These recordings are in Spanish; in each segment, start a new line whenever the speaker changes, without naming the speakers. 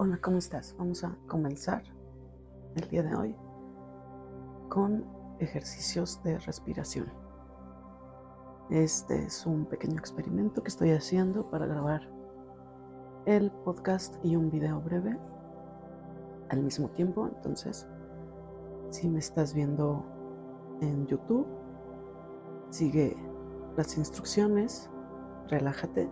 Hola, ¿cómo estás? Vamos a comenzar el día de hoy con ejercicios de respiración. Este es un pequeño experimento que estoy haciendo para grabar el podcast y un video breve al mismo tiempo. Entonces, si me estás viendo en YouTube, sigue las instrucciones, relájate.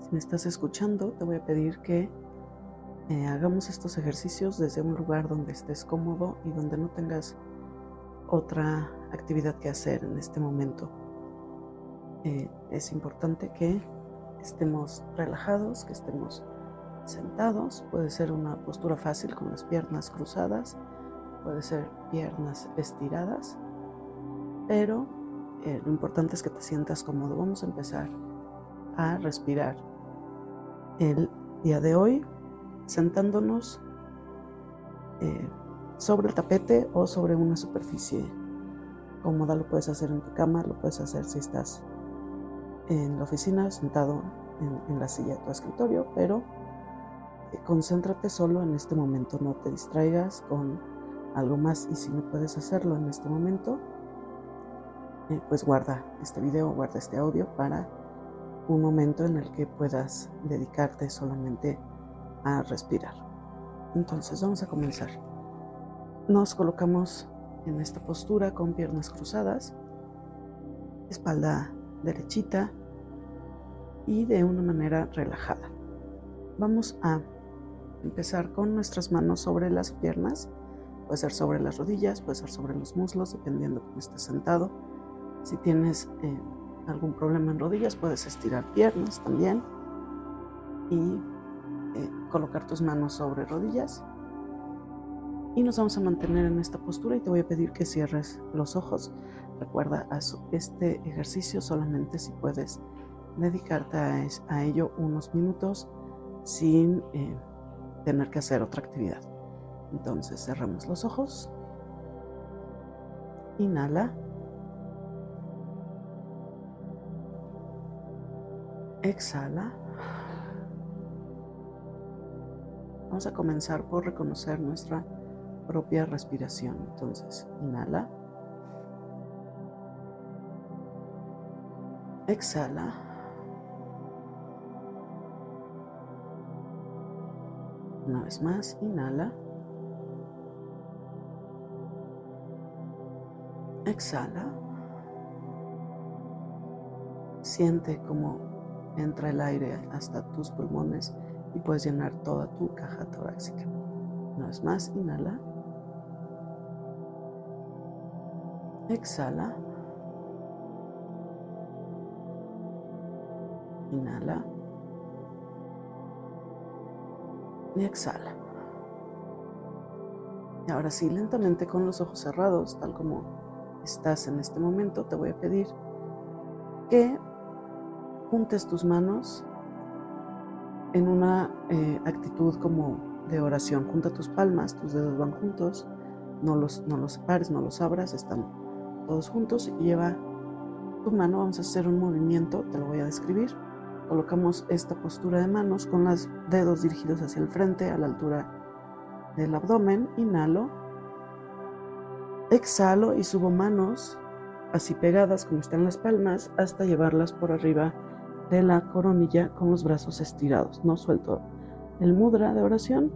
Si me estás escuchando, te voy a pedir que eh, hagamos estos ejercicios desde un lugar donde estés cómodo y donde no tengas otra actividad que hacer en este momento. Eh, es importante que estemos relajados, que estemos sentados. Puede ser una postura fácil con las piernas cruzadas, puede ser piernas estiradas, pero eh, lo importante es que te sientas cómodo. Vamos a empezar a respirar. El día de hoy sentándonos eh, sobre el tapete o sobre una superficie cómoda. Lo puedes hacer en tu cama, lo puedes hacer si estás en la oficina, sentado en, la silla de tu escritorio, pero eh, concéntrate solo en este momento, no te distraigas con algo más y si no puedes hacerlo en este momento, eh, pues guarda este video, guarda este audio para un momento en el que puedas dedicarte solamente a respirar. Entonces vamos a comenzar. Nos colocamos en esta postura con piernas cruzadas, espalda derechita y de una manera relajada. Vamos a empezar con nuestras manos sobre las piernas. Puede ser sobre las rodillas, puede ser sobre los muslos, dependiendo cómo estés sentado. Si tienes eh, algún problema en rodillas, puedes estirar piernas también. Y eh, colocar tus manos sobre rodillas y nos vamos a mantener en esta postura y te voy a pedir que cierres los ojos. Recuerda a este ejercicio solamente si puedes dedicarte a, ello unos minutos sin eh, tener que hacer otra actividad. Entonces cerramos los ojos. Inhala. Exhala. Vamos a comenzar por reconocer nuestra propia respiración. Entonces, inhala. Exhala. Una vez más, inhala. Exhala. Siente cómo entra el aire hasta tus pulmones y puedes llenar toda tu caja torácica. Una vez más, inhala. Exhala. Inhala. Y exhala. Y ahora sí, lentamente con los ojos cerrados, tal como estás en este momento, te voy a pedir que juntes tus manos en una eh, actitud como de oración. Junta tus palmas, tus dedos van juntos, no los, no los separes, no los abras, están todos juntos y lleva tu mano, vamos a hacer un movimiento, te lo voy a describir. Colocamos esta postura de manos con los dedos dirigidos hacia el frente a la altura del abdomen, inhalo, exhalo y subo manos así pegadas como están las palmas hasta llevarlas por arriba la coronilla con los brazos estirados. No suelto el mudra de oración,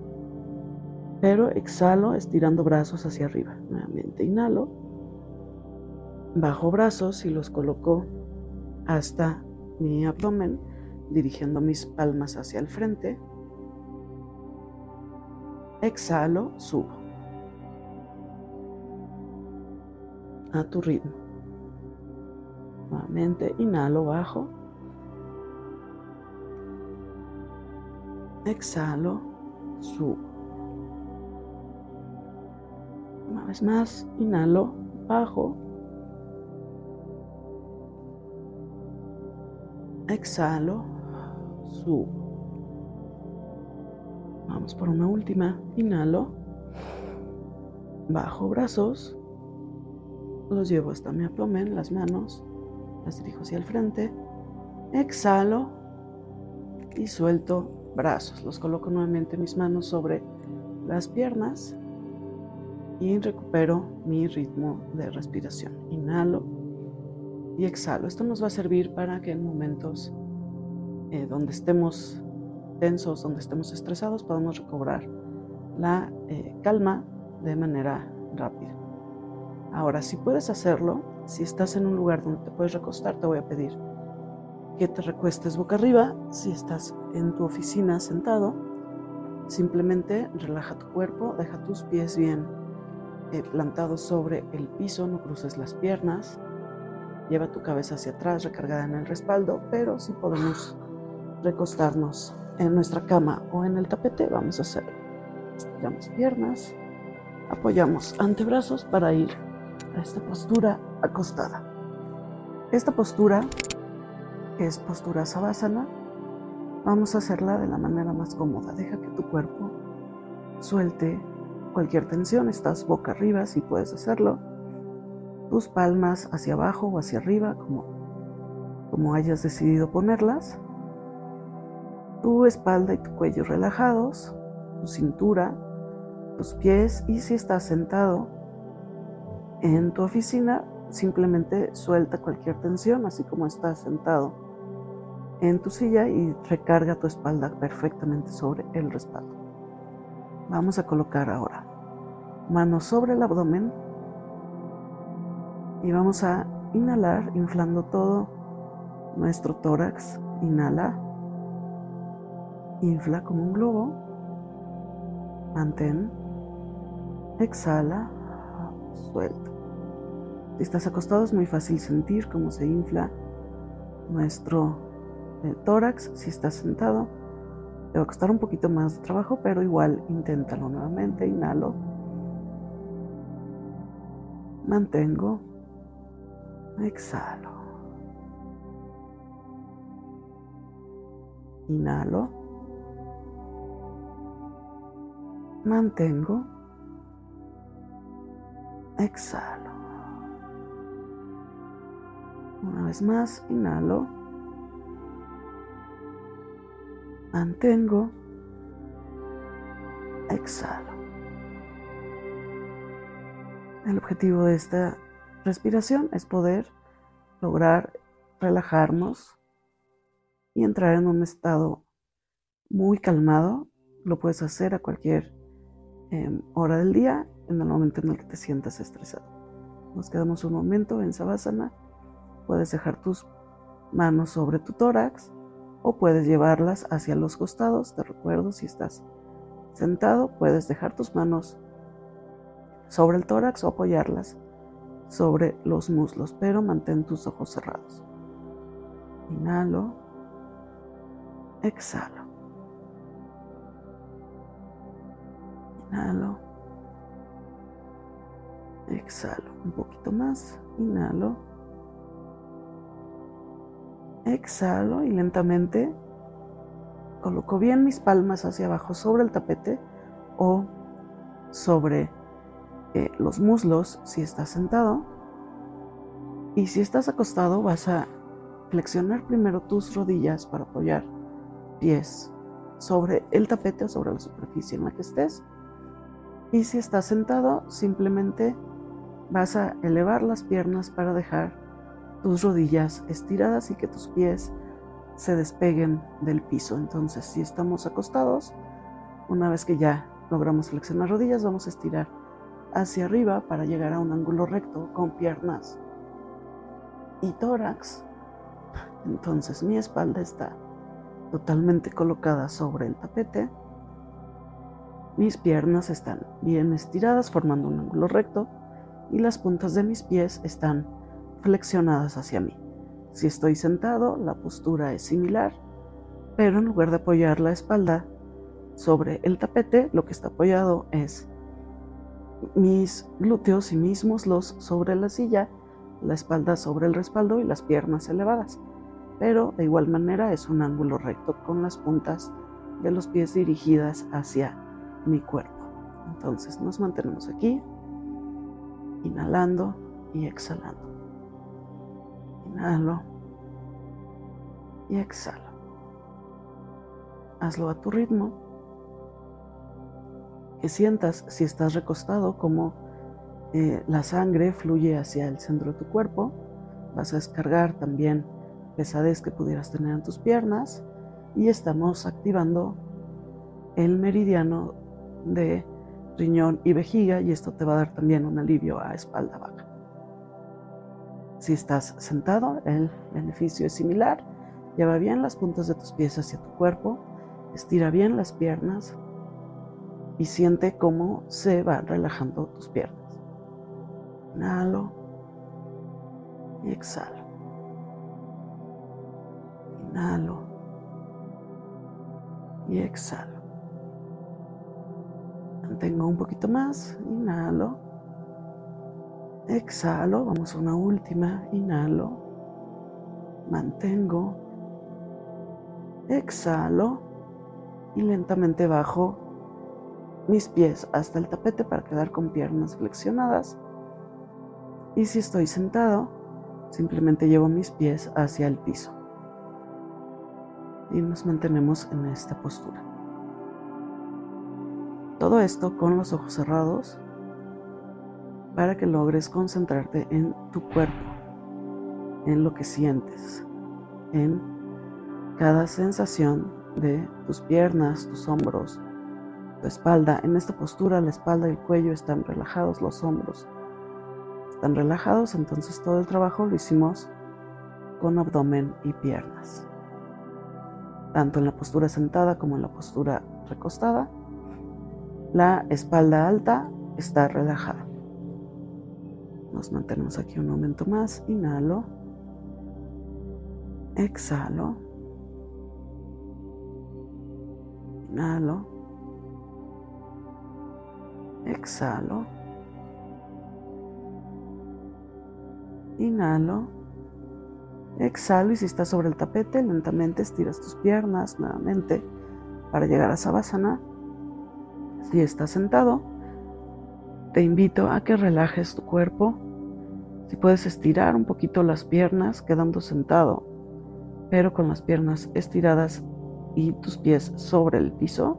pero exhalo estirando brazos hacia arriba. Nuevamente inhalo, bajo brazos y los coloco hasta mi abdomen, dirigiendo mis palmas hacia el frente. Exhalo, subo. A tu ritmo. Nuevamente inhalo, bajo. Exhalo, subo. Una vez más, inhalo, bajo. Exhalo, subo. Vamos por una última. Inhalo, bajo brazos. Los llevo hasta mi abdomen, las manos, las dirijo hacia el frente. Exhalo y suelto brazos. Los coloco nuevamente mis manos sobre las piernas y recupero mi ritmo de respiración. Inhalo y exhalo. Esto nos va a servir para que en momentos eh, donde estemos tensos, donde estemos estresados, podamos recobrar la eh, calma de manera rápida. Ahora, si puedes hacerlo, si estás en un lugar donde te puedes recostar, te voy a pedir que te recuestes boca arriba. Si estás en tu oficina sentado, simplemente relaja tu cuerpo, deja tus pies bien eh, plantados sobre el piso, no cruces las piernas, lleva tu cabeza hacia atrás recargada en el respaldo, pero si podemos recostarnos en nuestra cama o en el tapete, vamos a hacerlo. Estiramos piernas, apoyamos antebrazos para ir a esta postura acostada. Esta postura es postura savasana. Vamos a hacerla de la manera más cómoda. Deja que tu cuerpo suelte cualquier tensión. Estás boca arriba si puedes hacerlo. Tus palmas hacia abajo o hacia arriba, como, como hayas decidido ponerlas. Tu espalda y tu cuello relajados. Tu cintura, tus pies. Y si estás sentado en tu oficina, simplemente suelta cualquier tensión, así como estás sentado en tu silla y recarga tu espalda perfectamente sobre el respaldo. Vamos a colocar ahora manos sobre el abdomen y vamos a inhalar inflando todo nuestro tórax. Inhala, infla como un globo, mantén, exhala, suelta. Si estás acostado es muy fácil sentir cómo se infla nuestro tórax, si estás sentado, te va a costar un poquito más de trabajo, pero igual inténtalo nuevamente. Inhalo. Mantengo. Exhalo. Inhalo. Mantengo. Exhalo. Una vez más, inhalo. Mantengo, exhalo. El objetivo de esta respiración es poder lograr relajarnos y entrar en un estado muy calmado. Lo puedes hacer a cualquier em, hora del día, en el momento en el que te sientas estresado. Nos quedamos un momento en Savasana. Puedes dejar tus manos sobre tu tórax o puedes llevarlas hacia los costados. Te recuerdo, si estás sentado, puedes dejar tus manos sobre el tórax o apoyarlas sobre los muslos, pero mantén tus ojos cerrados. Inhalo, exhalo. Inhalo, exhalo. Un poquito más, inhalo Exhalo y lentamente coloco bien mis palmas hacia abajo sobre el tapete o sobre eh, los muslos si estás sentado. Y si estás acostado vas a flexionar primero tus rodillas para apoyar pies sobre el tapete o sobre la superficie en la que estés. Y si estás sentado, simplemente vas a elevar las piernas para dejar tus rodillas estiradas y que tus pies se despeguen del piso. Entonces, si estamos acostados, una vez que ya logramos flexionar rodillas, vamos a estirar hacia arriba para llegar a un ángulo recto con piernas y tórax. Entonces, mi espalda está totalmente colocada sobre el tapete. Mis piernas están bien estiradas formando un ángulo recto y las puntas de mis pies están flexionadas hacia mí. Si estoy sentado, la postura es similar, pero en lugar de apoyar la espalda sobre el tapete, lo que está apoyado es mis glúteos y mis muslos sobre la silla, la espalda sobre el respaldo y las piernas elevadas. Pero de igual manera es un ángulo recto con las puntas de los pies dirigidas hacia mi cuerpo. Entonces nos mantenemos aquí, inhalando y exhalando. Inhalo y exhalo. hazlo a tu ritmo. Que sientas si estás recostado como eh, la sangre fluye hacia el centro de tu cuerpo. Vas a descargar también pesadez que pudieras tener en tus piernas y estamos activando el meridiano de riñón y vejiga y esto te va a dar también un alivio a espalda baja. Si estás sentado, el beneficio es similar. Lleva bien las puntas de tus pies hacia tu cuerpo, estira bien las piernas y siente cómo se van relajando tus piernas. Inhalo y exhalo. Inhalo y exhalo. Mantengo un poquito más, inhalo, exhalo, vamos a una última, inhalo, mantengo, exhalo y lentamente bajo mis pies hasta el tapete para quedar con piernas flexionadas. Y si estoy sentado, simplemente llevo mis pies hacia el piso. Y nos mantenemos en esta postura. Todo esto con los ojos cerrados para que logres concentrarte en tu cuerpo, en lo que sientes, en cada sensación de tus piernas, tus hombros, tu espalda. En esta postura la espalda y el cuello están relajados, los hombros están relajados, entonces todo el trabajo lo hicimos con abdomen y piernas. Tanto en la postura sentada como en la postura recostada la espalda alta está relajada. Nos mantenemos aquí un momento más. Inhalo. Exhalo. Inhalo. Exhalo. Inhalo. Exhalo y si estás sobre el tapete, lentamente estiras tus piernas nuevamente para llegar a Savasana. Si estás sentado, te invito a que relajes tu cuerpo. Si puedes estirar un poquito las piernas quedando sentado, pero con las piernas estiradas y tus pies sobre el piso,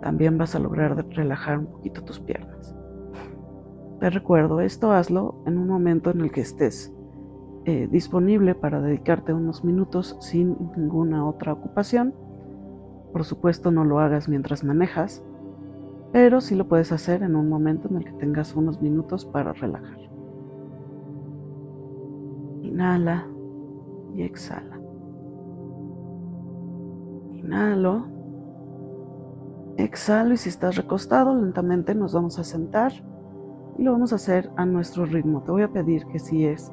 también vas a lograr relajar un poquito tus piernas. Te recuerdo, esto hazlo en un momento en el que estés eh, disponible para dedicarte unos minutos sin ninguna otra ocupación. Por supuesto, no lo hagas mientras manejas pero sí lo puedes hacer en un momento en el que tengas unos minutos para relajar. Inhala y exhala. Inhalo. Exhalo y si estás recostado, lentamente nos vamos a sentar y lo vamos a hacer a nuestro ritmo. Te voy a pedir que si es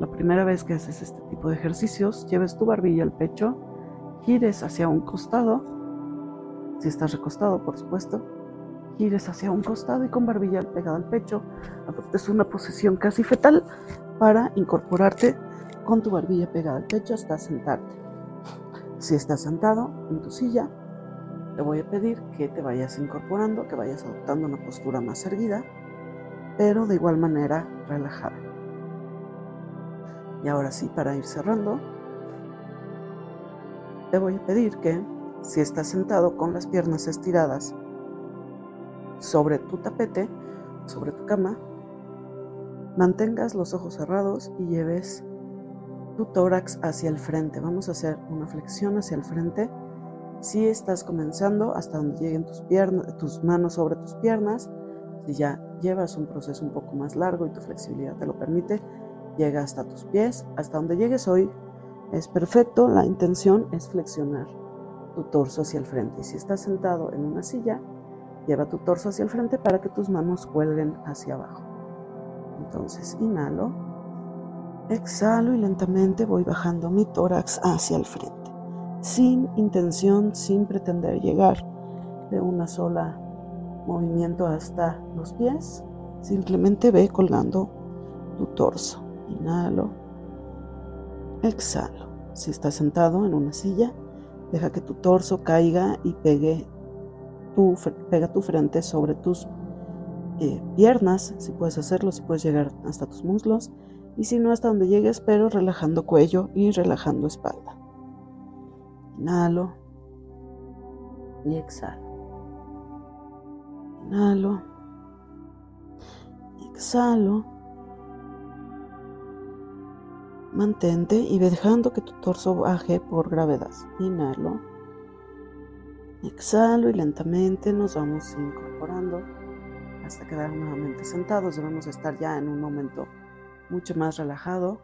la primera vez que haces este tipo de ejercicios, lleves tu barbilla al pecho, gires hacia un costado, si estás recostado, por supuesto, gires hacia un costado y con barbilla pegada al pecho, adoptes una posición casi fetal para incorporarte con tu barbilla pegada al pecho hasta sentarte. Si estás sentado en tu silla, te voy a pedir que te vayas incorporando, que vayas adoptando una postura más erguida, pero de igual manera relajada. Y ahora sí, para ir cerrando, te voy a pedir que si estás sentado con las piernas estiradas sobre tu tapete, sobre tu cama, mantengas los ojos cerrados y lleves tu tórax hacia el frente. Vamos a hacer una flexión hacia el frente. Si estás comenzando hasta donde lleguen tus piernas, tus manos sobre tus piernas, si ya llevas un proceso un poco más largo y tu flexibilidad te lo permite, llega hasta tus pies, hasta donde llegues hoy es perfecto. La intención es flexionar tu torso hacia el frente. Y si estás sentado en una silla, Lleva tu torso hacia el frente para que tus manos cuelguen hacia abajo. Entonces inhalo, exhalo y lentamente voy bajando mi tórax hacia el frente, sin intención, sin pretender llegar de una sola movimiento hasta los pies. Simplemente ve colgando tu torso. Inhalo, exhalo. Si estás sentado en una silla, deja que tu torso caiga y pegue pega tu frente sobre tus eh, piernas, si puedes hacerlo, si puedes llegar hasta tus muslos, y si no hasta donde llegues, pero relajando cuello y relajando espalda. Inhalo, y exhalo. Inhalo. Exhalo. Mantente y dejando que tu torso baje por gravedad. Inhalo. Exhalo y lentamente nos vamos incorporando hasta quedar nuevamente sentados. Debemos estar ya en un momento mucho más relajado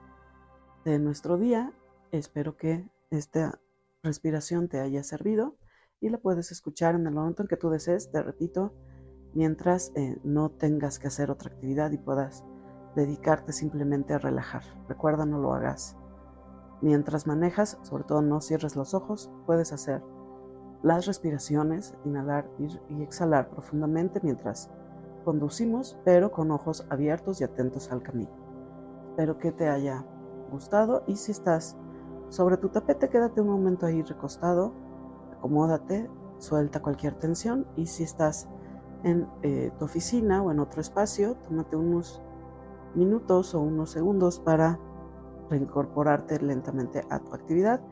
de nuestro día. Espero que esta respiración te haya servido y la puedes escuchar en el momento en que tú desees, te repito, mientras eh, no tengas que hacer otra actividad y puedas dedicarte simplemente a relajar. Recuerda, no lo hagas. Mientras manejas, sobre todo no cierres los ojos, puedes hacer las respiraciones, inhalar y exhalar profundamente mientras conducimos, pero con ojos abiertos y atentos al camino. Espero que te haya gustado y si estás sobre tu tapete, quédate un momento ahí recostado, acomódate, suelta cualquier tensión y si estás en eh, tu oficina o en otro espacio, tómate unos minutos o unos segundos para reincorporarte lentamente a tu actividad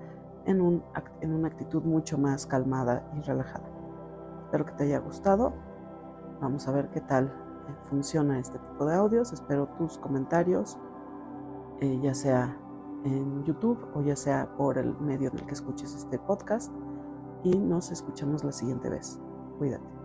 en, en una actitud mucho más calmada y relajada. Espero que te haya gustado. Vamos a ver qué tal eh, funciona este tipo de audios. Espero tus comentarios, eh, ya sea en YouTube o ya sea por el medio en el que escuches este podcast. Y nos escuchamos la siguiente vez. Cuídate.